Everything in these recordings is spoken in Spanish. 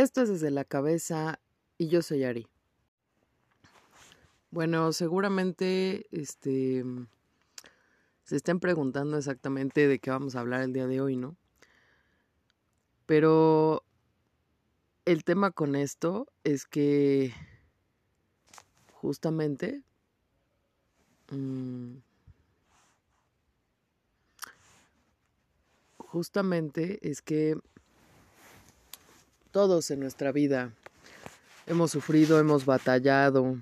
Esto es desde la cabeza y yo soy Ari. Bueno, seguramente este se estén preguntando exactamente de qué vamos a hablar el día de hoy, ¿no? Pero el tema con esto es que justamente mmm, justamente es que todos en nuestra vida hemos sufrido, hemos batallado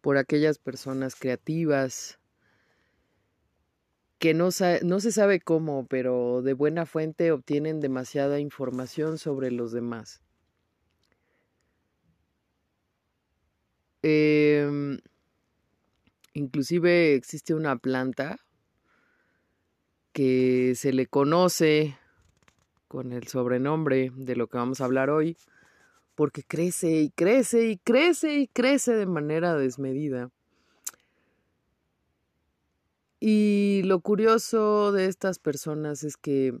por aquellas personas creativas que no, se sabe cómo, pero de buena fuente obtienen demasiada información sobre los demás. Eh, inclusive existe una planta que se le conoce con el sobrenombre de lo que vamos a hablar hoy, porque crece y crece y crece y crece de manera desmedida. Y lo curioso de estas personas es que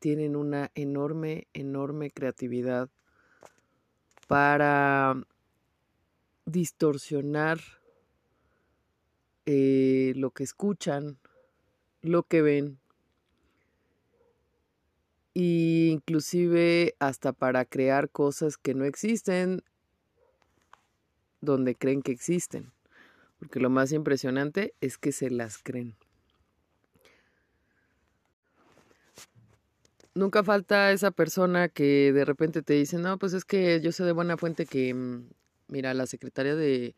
tienen una enorme, enorme creatividad para distorsionar eh, lo que escuchan, lo que ven, y inclusive hasta para crear cosas que no existen donde creen que existen. Porque lo más impresionante es que se las creen. Nunca falta esa persona que de repente te dice, no, pues es que yo sé de buena fuente que, mm, mira, la secretaria de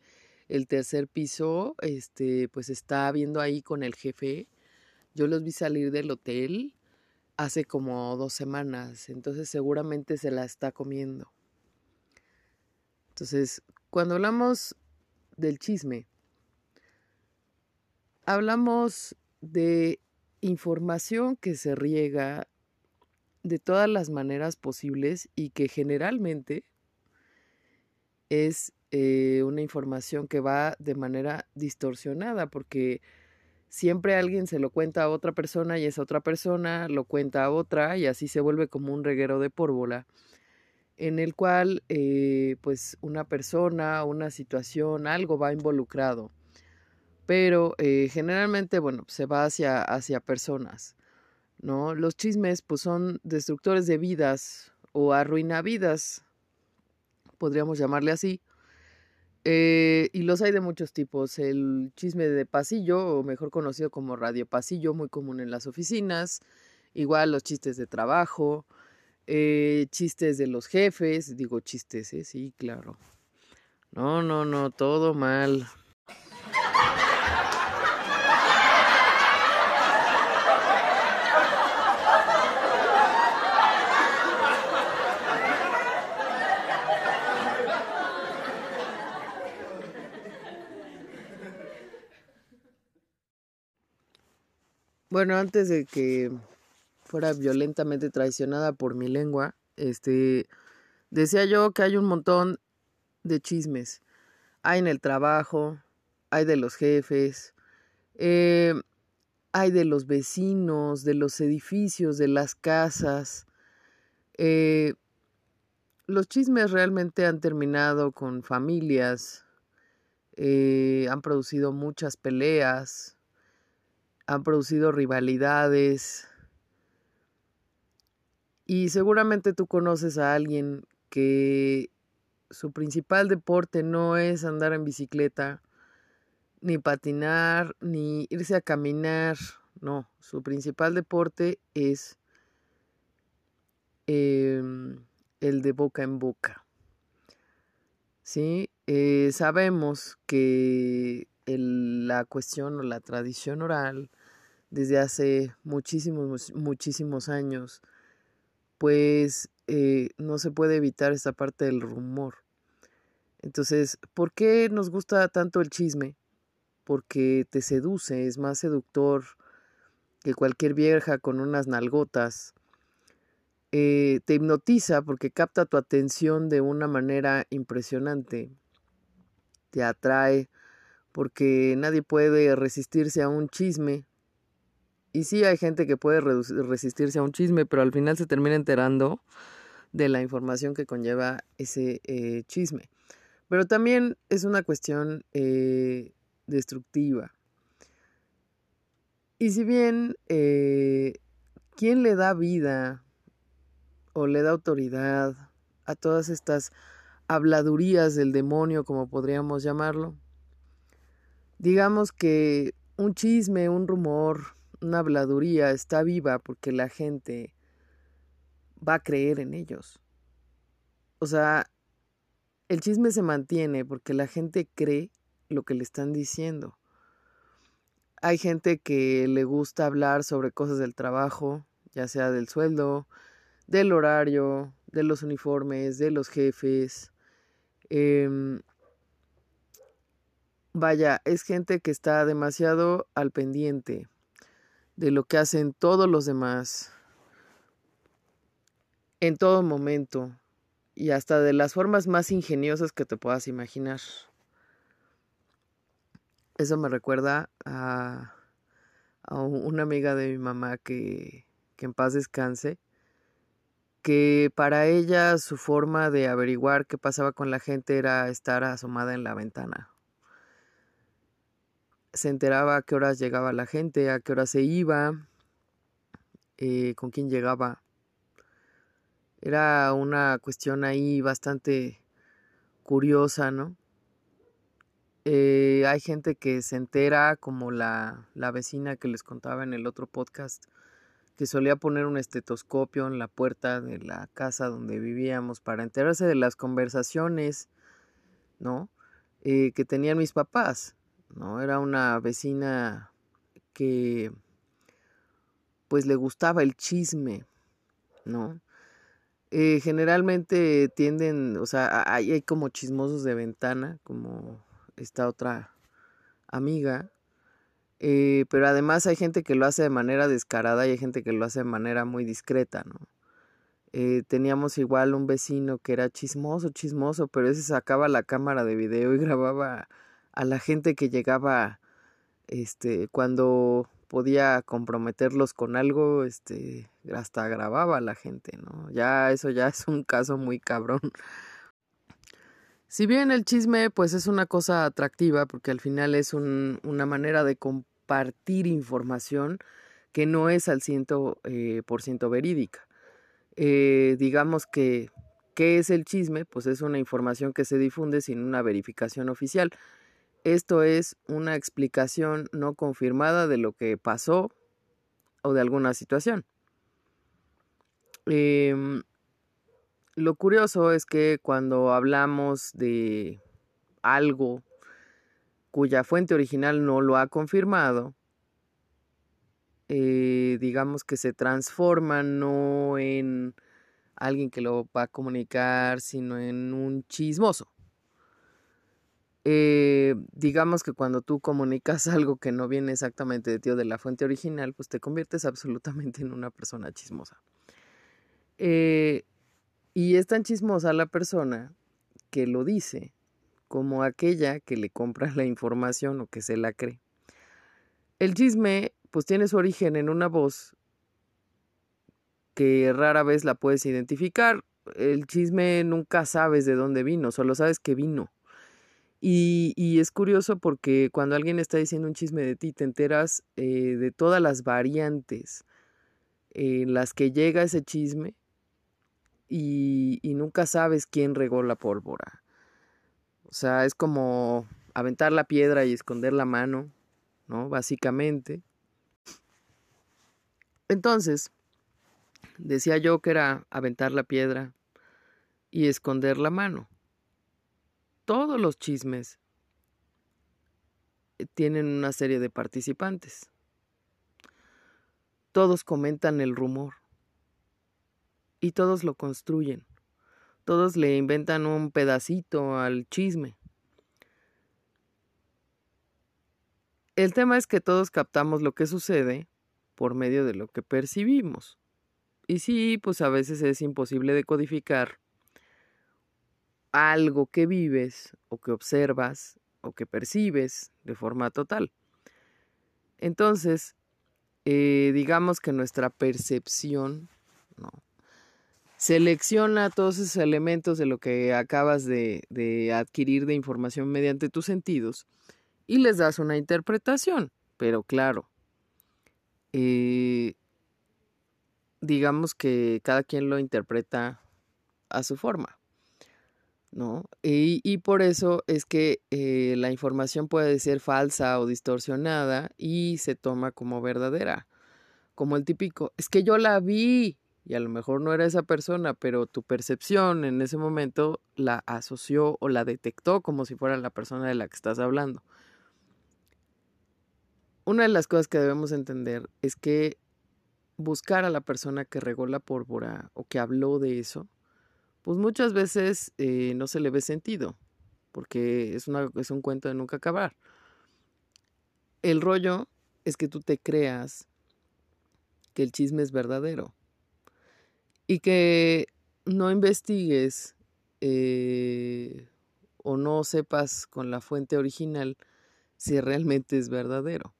el tercer piso, este, pues está viendo ahí con el jefe. Yo los vi salir del hotel hace como dos semanas, entonces seguramente se la está comiendo. Entonces, cuando hablamos del chisme, hablamos de información que se riega de todas las maneras posibles y que generalmente es eh, una información que va de manera distorsionada porque siempre alguien se lo cuenta a otra persona y esa otra persona lo cuenta a otra y así se vuelve como un reguero de pórvola en el cual eh, pues una persona, una situación, algo va involucrado. Pero eh, generalmente, bueno, se va hacia, hacia personas, ¿no? Los chismes pues son destructores de vidas o arruina vidas, podríamos llamarle así, eh, y los hay de muchos tipos. El chisme de pasillo, o mejor conocido como radio pasillo, muy común en las oficinas. Igual los chistes de trabajo, eh, chistes de los jefes. Digo chistes, ¿eh? Sí, claro. No, no, no, todo mal. Bueno, antes de que fuera violentamente traicionada por mi lengua, este, decía yo que hay un montón de chismes. Hay en el trabajo, hay de los jefes, eh, hay de los vecinos, de los edificios, de las casas. Eh, los chismes realmente han terminado con familias, eh, han producido muchas peleas, han producido rivalidades. Y seguramente tú conoces a alguien que su principal deporte no es andar en bicicleta, ni patinar, ni irse a caminar. No, su principal deporte es em, el de boca en boca. ¿Sí? Eh, sabemos que la cuestión o la tradición oral desde hace muchísimos, muchísimos años, pues eh, no se puede evitar esta parte del rumor. Entonces, ¿por qué nos gusta tanto el chisme? Porque te seduce, es más seductor que cualquier vieja con unas nalgotas. Eh, te hipnotiza porque capta tu atención de una manera impresionante. Te atrae porque nadie puede resistirse a un chisme y sí hay gente que puede resistirse a un chisme, pero al final se termina enterando de la información que conlleva ese eh, chisme. Pero también es una cuestión eh, destructiva. Y si bien, eh, ¿quién le da vida o le da autoridad a todas estas habladurías del demonio, como podríamos llamarlo? Digamos que un chisme, un rumor, una habladuría está viva porque la gente va a creer en ellos. O sea, el chisme se mantiene porque la gente cree lo que le están diciendo. Hay gente que le gusta hablar sobre cosas del trabajo, ya sea del sueldo, del horario, de los uniformes, de los jefes. Em, vaya, es gente que está demasiado al pendiente de lo que hacen todos los demás en todo momento y hasta de las formas más ingeniosas que te puedas imaginar. Eso me recuerda a, una amiga de mi mamá que, que en paz descanse, que para ella su forma de averiguar qué pasaba con la gente era estar asomada en la ventana. Se enteraba a qué horas llegaba la gente, a qué horas se iba, eh, con quién llegaba. Era una cuestión ahí bastante curiosa, ¿no? Eh, hay gente que se entera, como la, la vecina que les contaba en el otro podcast, que solía poner un estetoscopio en la puerta de la casa donde vivíamos para enterarse de las conversaciones, ¿no? Eh, que tenían mis papás, ¿no? Era una vecina que pues le gustaba el chisme, ¿no? Eh, generalmente tienden, o sea, hay, hay como chismosos de ventana, como esta otra amiga, eh, pero además hay gente que lo hace de manera descarada y hay gente que lo hace de manera muy discreta, ¿no? Eh, teníamos igual un vecino que era chismoso, chismoso, pero ese sacaba la cámara de video y grababa a la gente que llegaba, este, cuando podía comprometerlos con algo, este, hasta grababa a la gente, ¿no? Ya eso ya es un caso muy cabrón. Si bien el chisme pues es una cosa atractiva porque al final es una manera de compartir información que no es al ciento eh, por ciento verídica. Eh, digamos que, ¿qué es el chisme? Pues es una información que se difunde sin una verificación oficial. Esto es una explicación no confirmada de lo que pasó o de alguna situación. Em, lo curioso es que cuando hablamos de algo cuya fuente original no lo ha confirmado, eh, digamos que se transforma no en alguien que lo va a comunicar, sino en un chismoso. Eh, digamos que cuando tú comunicas algo que no viene exactamente de ti o de la fuente original, pues te conviertes absolutamente en una persona chismosa. Eh, y es tan chismosa la persona que lo dice como aquella que le compra la información o que se la cree. El chisme pues tiene su origen en una voz que rara vez la puedes identificar. El chisme nunca sabes de dónde vino, solo sabes que vino. Y, es curioso porque cuando alguien está diciendo un chisme de ti, te enteras eh, de todas las variantes en las que llega ese chisme y, y nunca sabes quién regó la pólvora. O sea, es como aventar la piedra y esconder la mano, ¿no? Básicamente. Entonces, decía yo que era aventar la piedra y esconder la mano todos los chismes eh, tienen una serie de participantes. Todos comentan el rumor y todos lo construyen. Todos le inventan un pedacito al chisme. El tema es que todos captamos lo que sucede por medio de lo que percibimos. Y sí, pues a veces es imposible de codificar algo que vives o que observas o que percibes de forma total. Entonces, eh, digamos que nuestra percepción selecciona todos esos elementos de lo que acabas de, adquirir de información mediante tus sentidos y les das una interpretación. Pero claro, eh, digamos que cada quien lo interpreta a su forma. ¿No? Y, por eso es que eh, la información puede ser falsa o distorsionada y se toma como verdadera. Como el típico, es que yo la vi y a lo mejor no era esa persona, pero tu percepción en ese momento la asoció o la detectó como si fuera la persona de la que estás hablando. Una de las cosas que debemos entender es que buscar a la persona que regó la pólvora o que habló de eso, pues muchas veces eh, no se le ve sentido, porque es, es un cuento de nunca acabar. El rollo es que tú te creas que el chisme es verdadero y que no investigues eh, o no sepas con la fuente original si realmente es verdadero.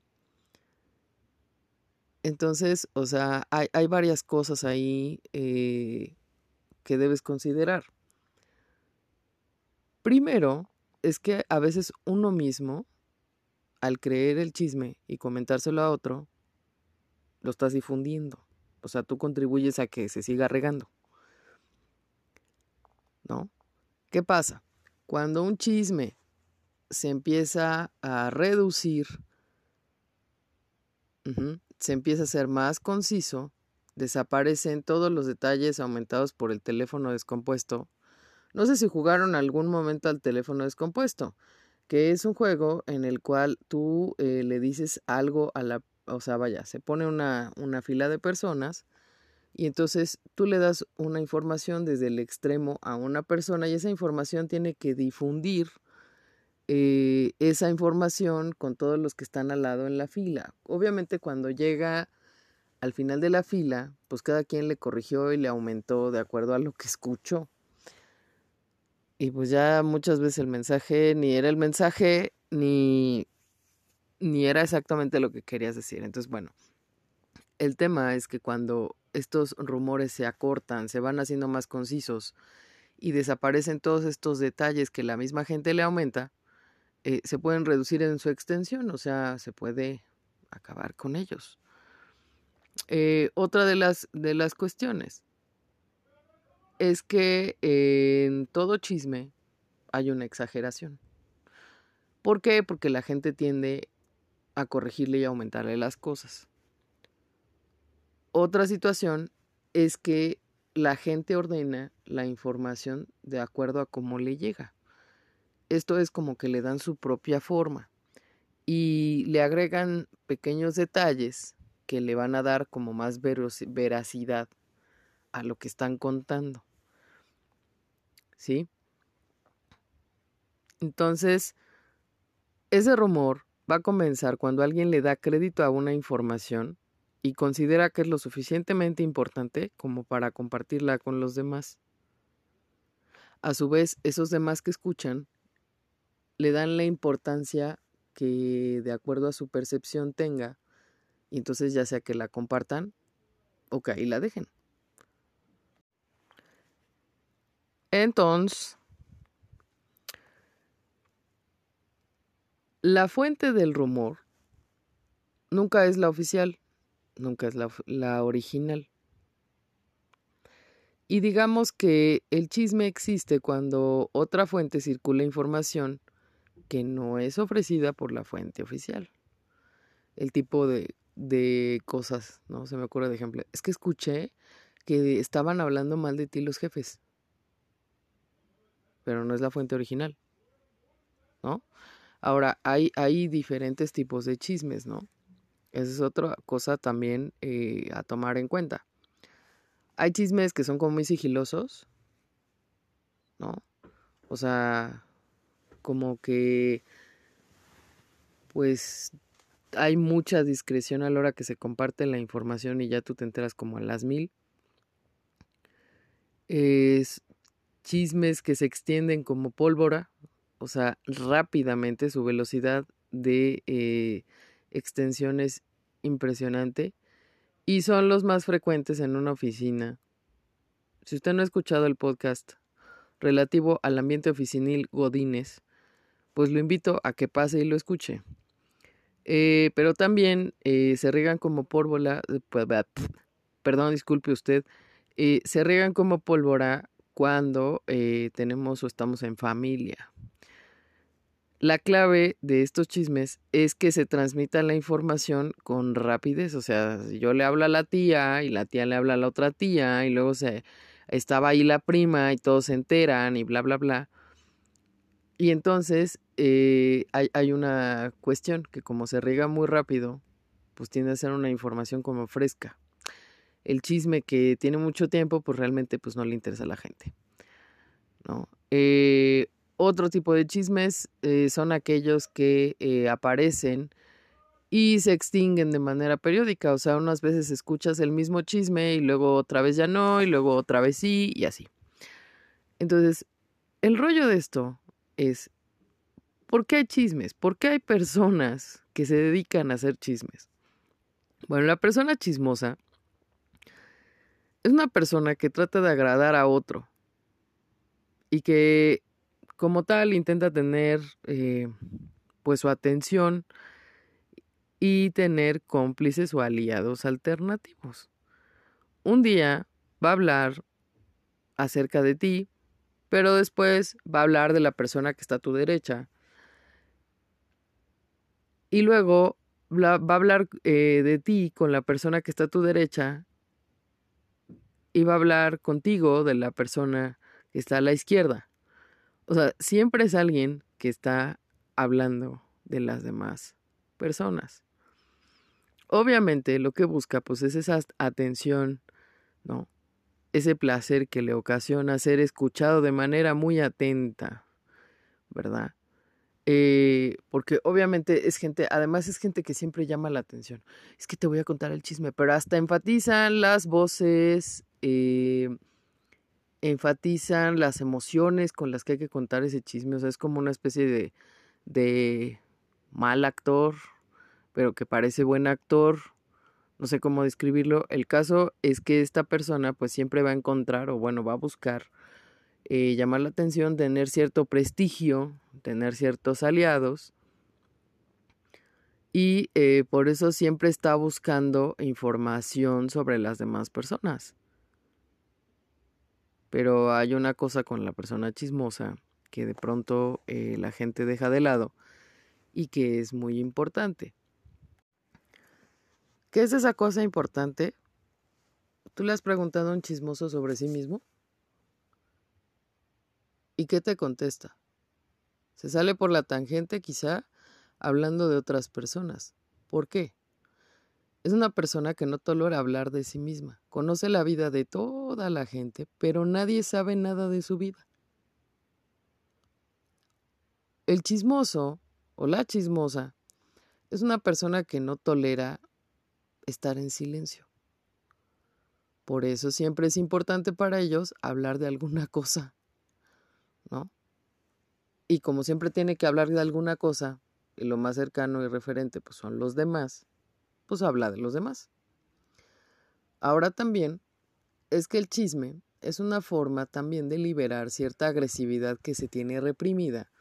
Entonces, o sea, hay, hay varias cosas ahí eh, que debes considerar. Primero, es que a veces uno mismo, al creer el chisme y comentárselo a otro, lo estás difundiendo. O sea, tú contribuyes a que se siga regando. ¿No? ¿Qué pasa? Cuando un chisme se empieza a reducir, se empieza a ser más conciso, desaparecen todos los detalles aumentados por el teléfono descompuesto. No sé si jugaron algún momento al teléfono descompuesto, que es un juego en el cual tú eh, le dices algo a la, o sea, vaya, se pone una, una fila de personas y entonces tú le das una información desde el extremo a una persona y esa información tiene que difundir eh, esa información con todos los que están al lado en la fila. Obviamente cuando llega al final de la fila, pues cada quien le corrigió y le aumentó de acuerdo a lo que escuchó. Y pues ya muchas veces el mensaje ni era el mensaje ni, ni era exactamente lo que querías decir. Entonces, bueno, el tema es que cuando estos rumores se acortan, se van haciendo más concisos y desaparecen todos estos detalles que la misma gente le aumenta, eh, se pueden reducir en su extensión, o sea, se puede acabar con ellos. Eh, otra de las, de las cuestiones es que en todo chisme hay una exageración. ¿Por qué? Porque la gente tiende a corregirle y aumentarle las cosas. Otra situación es que la gente ordena la información de acuerdo a cómo le llega. Esto es como que le dan su propia forma y le agregan pequeños detalles que le van a dar como más veracidad a lo que están contando. ¿Sí? Entonces, ese rumor va a comenzar cuando alguien le da crédito a una información y considera que es lo suficientemente importante como para compartirla con los demás. A su vez, esos demás que escuchan le dan la importancia que de acuerdo a su percepción tenga y entonces ya sea que la compartan o que ahí la dejen. Entonces, la fuente del rumor nunca es la oficial, nunca es la, la, original. Y digamos que el chisme existe cuando otra fuente circula información que no es ofrecida por la fuente oficial. El tipo de de cosas, ¿no? Se me ocurre de ejemplo. Es que escuché que estaban hablando mal de ti los jefes. Pero no es la fuente original. ¿No? Ahora, hay, hay diferentes tipos de chismes, ¿no? Esa es otra cosa también eh, a tomar en cuenta. Hay chismes que son como muy sigilosos, ¿no? O sea, como que, pues hay mucha discreción a la hora que se comparte la información y ya tú te enteras como a las mil. Es chismes que se extienden como pólvora, o sea, rápidamente su velocidad de eh, extensión es impresionante y son los más frecuentes en una oficina Si usted no ha escuchado el podcast relativo al ambiente oficinil Godínez, pues lo invito a que pase y lo escuche. Eh, pero también eh, se riegan como pólvora, perdón, disculpe usted, eh, se riegan como pólvora cuando tenemos o estamos en familia. La clave de estos chismes es que se transmita la información con rapidez, o sea, si yo le hablo a la tía y la tía le habla a la otra tía y luego se estaba ahí la prima y todos se enteran y bla, bla, bla. Y entonces eh, hay, una cuestión que como se riega muy rápido, pues tiende a ser una información como fresca. El chisme que tiene mucho tiempo, pues realmente pues no le interesa a la gente. ¿no? Eh, otro tipo de chismes eh, son aquellos que aparecen y se extinguen de manera periódica. O sea, unas veces escuchas el mismo chisme y luego otra vez ya no, y luego otra vez sí, y así. Entonces, el rollo de esto es, ¿por qué hay chismes? ¿Por qué hay personas que se dedican a hacer chismes? Bueno, la persona chismosa es una persona que trata de agradar a otro y que como tal intenta tener eh, pues su atención y tener cómplices o aliados alternativos. Un día va a hablar acerca de ti, pero después va a hablar de la persona que está a tu derecha. Y luego va a hablar eh, de ti con la persona que está a tu derecha y va a hablar contigo de la persona que está a la izquierda. O sea, siempre es alguien que está hablando de las demás personas. Obviamente lo que busca pues es esa atención, ¿no? Ese placer que le ocasiona ser escuchado de manera muy atenta, ¿verdad? Eh, porque obviamente es gente, además es gente que siempre llama la atención. Es que te voy a contar el chisme, pero hasta enfatizan las voces, eh, enfatizan las emociones con las que hay que contar ese chisme. O sea, es como una especie de, de mal actor, pero que parece buen actor. No sé cómo describirlo. El caso es que esta persona pues siempre va a encontrar o bueno, va a buscar eh, llamar la atención, tener cierto prestigio, tener ciertos aliados. Y eh, por eso siempre está buscando información sobre las demás personas. Pero hay una cosa con la persona chismosa que de pronto eh, la gente deja de lado y que es muy importante. ¿Qué es esa cosa importante? ¿Tú le has preguntado a un chismoso sobre sí mismo? ¿Y qué te contesta? Se sale por la tangente quizá hablando de otras personas. ¿Por qué? Es una persona que no tolera hablar de sí misma. Conoce la vida de toda la gente, pero nadie sabe nada de su vida. El chismoso o la chismosa es una persona que no tolera estar en silencio. Por eso siempre es importante para ellos hablar de alguna cosa, ¿no? Y como siempre tiene que hablar de alguna cosa, y lo más cercano y referente pues son los demás, pues habla de los demás. Ahora también es que el chisme es una forma también de liberar cierta agresividad que se tiene reprimida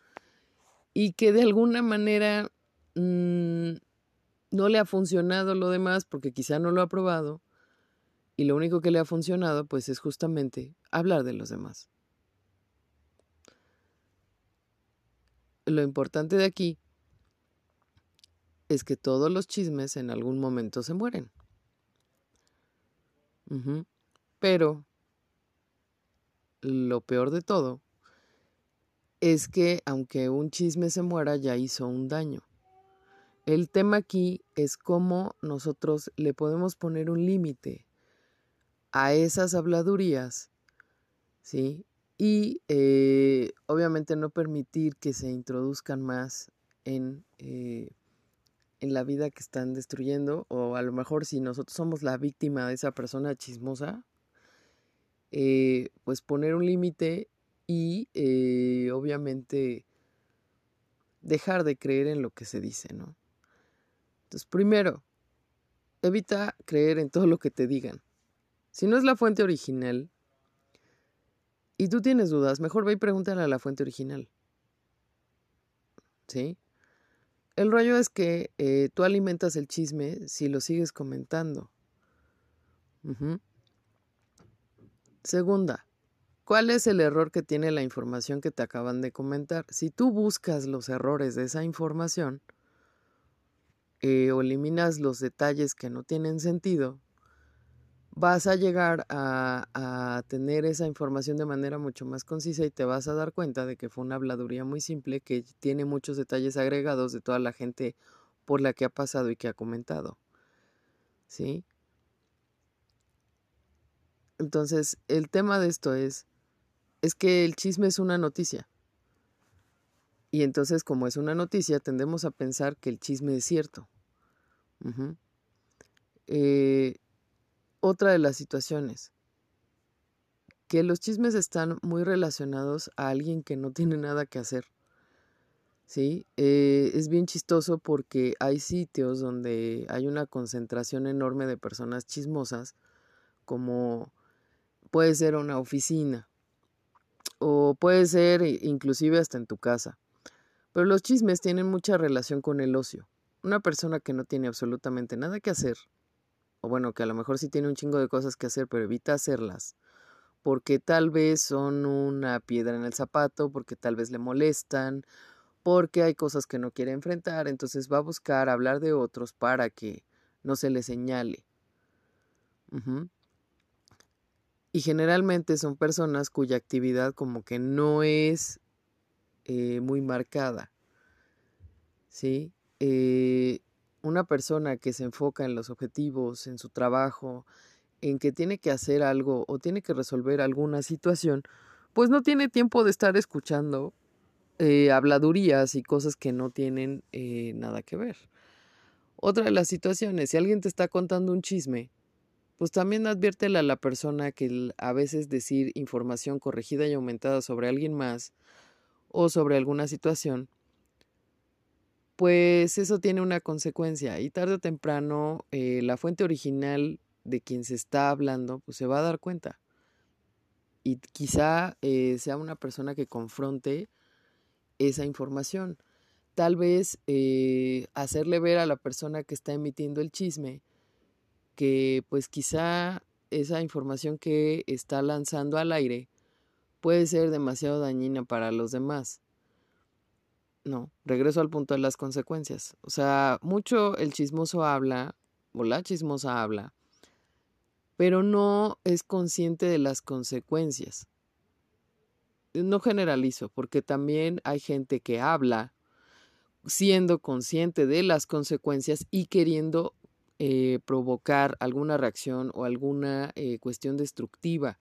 y que de alguna manera mm, no le ha funcionado lo demás porque quizá no lo ha probado y lo único que le ha funcionado pues es justamente hablar de los demás. Lo importante de aquí es que todos los chismes en algún momento se mueren. Pero lo peor de todo es que aunque un chisme se muera, ya hizo un daño. El tema aquí es cómo nosotros le podemos poner un límite a esas habladurías, ¿sí? Y eh, obviamente no permitir que se introduzcan más en eh, en la vida que están destruyendo, o a lo mejor si nosotros somos la víctima de esa persona chismosa, eh, pues poner un límite y obviamente dejar de creer en lo que se dice, ¿no? Entonces, primero, evita creer en todo lo que te digan. Si no es la fuente original, y tú tienes dudas, mejor ve y pregúntale a la fuente original. ¿Sí? El rollo es que eh, tú alimentas el chisme si lo sigues comentando. Segunda, ¿cuál es el error que tiene la información que te acaban de comentar? Si tú buscas los errores de esa información eh, o eliminas los detalles que no tienen sentido, vas a llegar a, a, tener esa información de manera mucho más concisa y te vas a dar cuenta de que fue una habladuría muy simple que tiene muchos detalles agregados de toda la gente por la que ha pasado y que ha comentado. ¿Sí? Entonces, el tema de esto es, es que el chisme es una noticia. Y entonces, como es una noticia, tendemos a pensar que el chisme es cierto. eh, otra de las situaciones, que los chismes están muy relacionados a alguien que no tiene nada que hacer. ¿Sí? Eh, es bien chistoso porque hay sitios donde hay una concentración enorme de personas chismosas, como puede ser una oficina o puede ser inclusive hasta en tu casa. Pero los chismes tienen mucha relación con el ocio. Una persona que no tiene absolutamente nada que hacer o bueno, que a lo mejor sí tiene un chingo de cosas que hacer, pero evita hacerlas, porque tal vez son una piedra en el zapato, porque tal vez le molestan, porque hay cosas que no quiere enfrentar, entonces va a buscar hablar de otros para que no se le señale. Y generalmente son personas cuya actividad como que no es eh, muy marcada. ¿Sí? Eh, una persona que se enfoca en los objetivos, en su trabajo, en que tiene que hacer algo o tiene que resolver alguna situación, pues no tiene tiempo de estar escuchando eh, habladurías y cosas que no tienen nada que ver. Otra de las situaciones, si alguien te está contando un chisme, pues también adviértele a la persona que a veces decir información corregida y aumentada sobre alguien más o sobre alguna situación, pues eso tiene una consecuencia y tarde o temprano eh, la fuente original de quien se está hablando pues se va a dar cuenta y quizá eh, sea una persona que confronte esa información. Tal vez eh, hacerle ver a la persona que está emitiendo el chisme que pues quizá esa información que está lanzando al aire puede ser demasiado dañina para los demás no, regreso al punto de las consecuencias. O sea, mucho el chismoso habla, o la chismosa habla, pero no es consciente de las consecuencias. No generalizo, porque también hay gente que habla siendo consciente de las consecuencias y queriendo eh, provocar alguna reacción o alguna eh, cuestión destructiva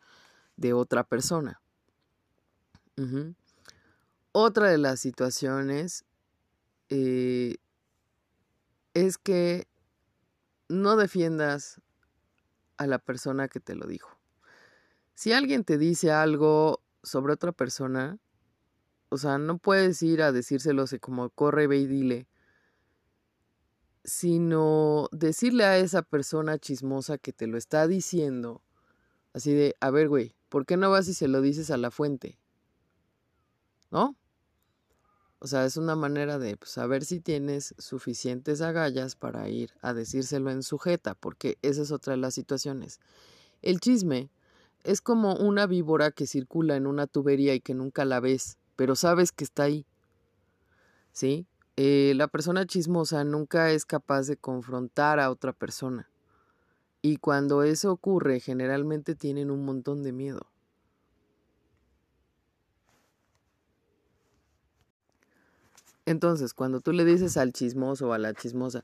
de otra persona. Otra de las situaciones eh, es que no defiendas a la persona que te lo dijo. Si alguien te dice algo sobre otra persona, o sea, no puedes ir a decírselo como corre, ve y dile, sino decirle a esa persona chismosa que te lo está diciendo, así de, a ver, güey, ¿por qué no vas y se lo dices a la fuente? ¿No? O sea, es una manera de pues, saber si tienes suficientes agallas para ir a decírselo en sujeta, porque esa es otra de las situaciones. El chisme es como una víbora que circula en una tubería y que nunca la ves, pero sabes que está ahí. ¿Sí? Eh, la persona chismosa nunca es capaz de confrontar a otra persona. Y cuando eso ocurre, generalmente tienen un montón de miedo. Entonces, cuando tú le dices al chismoso o a la chismosa,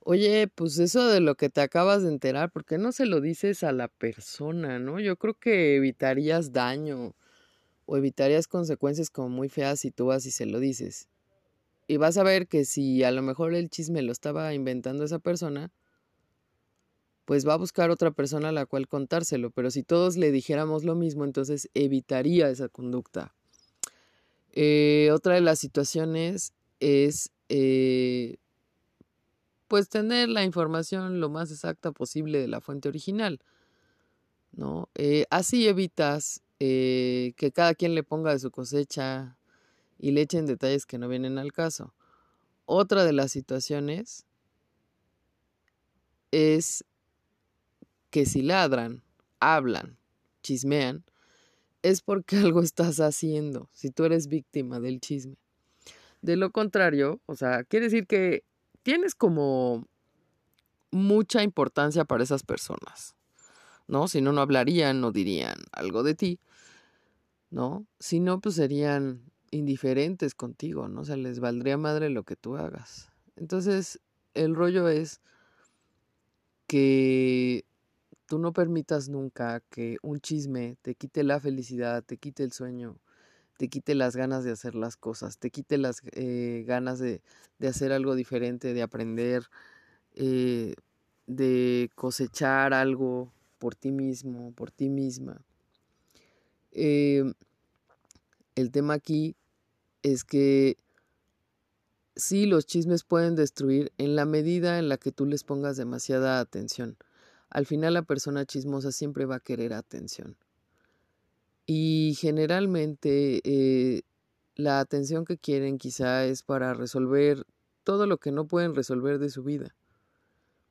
oye, pues eso de lo que te acabas de enterar, ¿por qué no se lo dices a la persona, no? Yo creo que evitarías daño o evitarías consecuencias como muy feas si tú vas y se lo dices. Y vas a ver que si a lo mejor el chisme lo estaba inventando esa persona, pues va a buscar otra persona a la cual contárselo, pero si todos le dijéramos lo mismo, entonces evitaría esa conducta. Eh, otra de las situaciones es eh, pues tener la información lo más exacta posible de la fuente original. ¿no? Eh, así evitas que cada quien le ponga de su cosecha y le echen detalles que no vienen al caso. Otra de las situaciones es que si ladran, hablan, chismean, es porque algo estás haciendo, si tú eres víctima del chisme. De lo contrario, o sea, quiere decir que tienes como mucha importancia para esas personas, ¿no? Si no, no hablarían, no dirían algo de ti, ¿no? Si no, pues serían indiferentes contigo, ¿no? O sea, les valdría madre lo que tú hagas. Entonces, el rollo es que tú no permitas nunca que un chisme te quite la felicidad, te quite el sueño, te quite las ganas de hacer las cosas, te quite las eh, ganas de, hacer algo diferente, de aprender, eh, de cosechar algo por ti mismo, por ti misma. Em, el tema aquí es que sí, los chismes pueden destruir en la medida en la que tú les pongas demasiada atención. Al final la persona chismosa siempre va a querer atención. Y generalmente eh, la atención que quieren quizá es para resolver todo lo que no pueden resolver de su vida,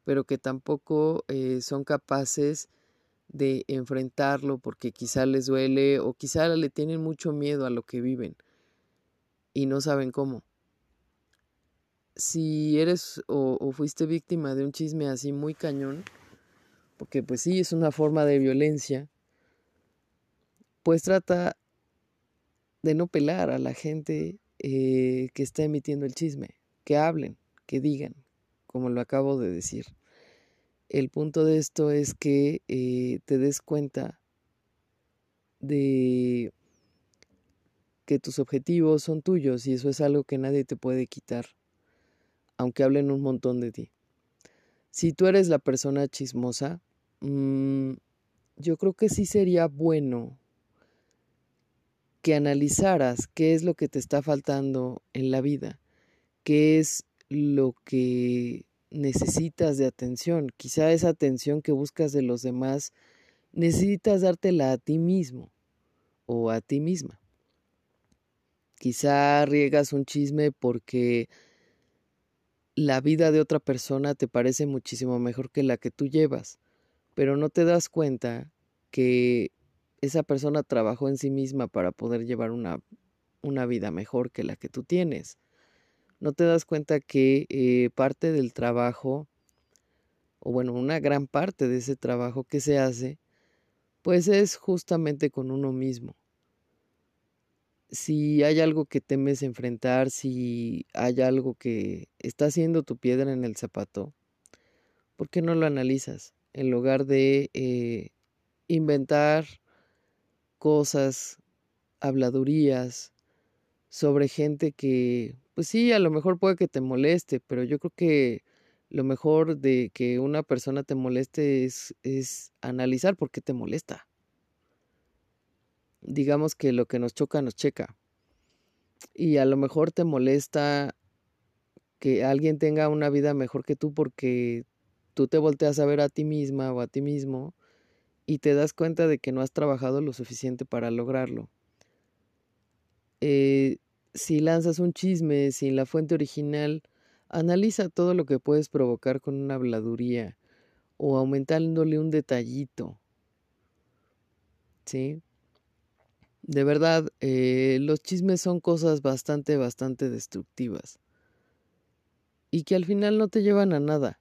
pero que tampoco eh, son capaces de enfrentarlo porque quizá les duele o quizá le tienen mucho miedo a lo que viven y no saben cómo. Si eres o, o fuiste víctima de un chisme así muy cañón, porque pues sí, es una forma de violencia, pues trata de no pelar a la gente eh, que está emitiendo el chisme, que hablen, que digan, como lo acabo de decir. El punto de esto es que eh, te des cuenta de que tus objetivos son tuyos y eso es algo que nadie te puede quitar, aunque hablen un montón de ti. Si tú eres la persona chismosa, Mm, yo creo que sí sería bueno que analizaras qué es lo que te está faltando en la vida, qué es lo que necesitas de atención. Quizá esa atención que buscas de los demás necesitas dártela a ti mismo o a ti misma. Quizá riegas un chisme porque la vida de otra persona te parece muchísimo mejor que la que tú llevas pero no te das cuenta que esa persona trabajó en sí misma para poder llevar una, una vida mejor que la que tú tienes. No te das cuenta que eh, parte del trabajo, o bueno, una gran parte de ese trabajo que se hace, pues es justamente con uno mismo. Si hay algo que temes enfrentar, si hay algo que está haciendo tu piedra en el zapato, ¿por qué no lo analizas? En lugar de eh, inventar cosas, habladurías sobre gente que, pues sí, a lo mejor puede que te moleste, pero yo creo que lo mejor de que una persona te moleste es, es analizar por qué te molesta. Digamos que lo que nos choca nos checa. Y a lo mejor te molesta que alguien tenga una vida mejor que tú porque tú te volteas a ver a ti misma o a ti mismo y te das cuenta de que no has trabajado lo suficiente para lograrlo. Eh, si lanzas un chisme sin la fuente original, analiza todo lo que puedes provocar con una habladuría o aumentándole un detallito. ¿Sí? De verdad, eh, los chismes son cosas bastante, bastante destructivas. Y que al final no te llevan a nada.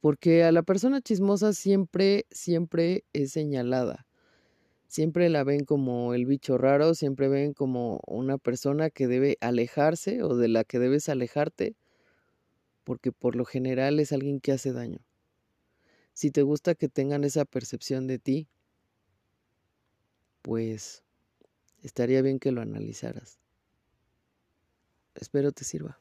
Porque a la persona chismosa siempre, siempre es señalada. Siempre la ven como el bicho raro, siempre ven como una persona que debe alejarse o de la que debes alejarte, porque por lo general es alguien que hace daño. Si te gusta que tengan esa percepción de ti, pues estaría bien que lo analizaras. Espero te sirva.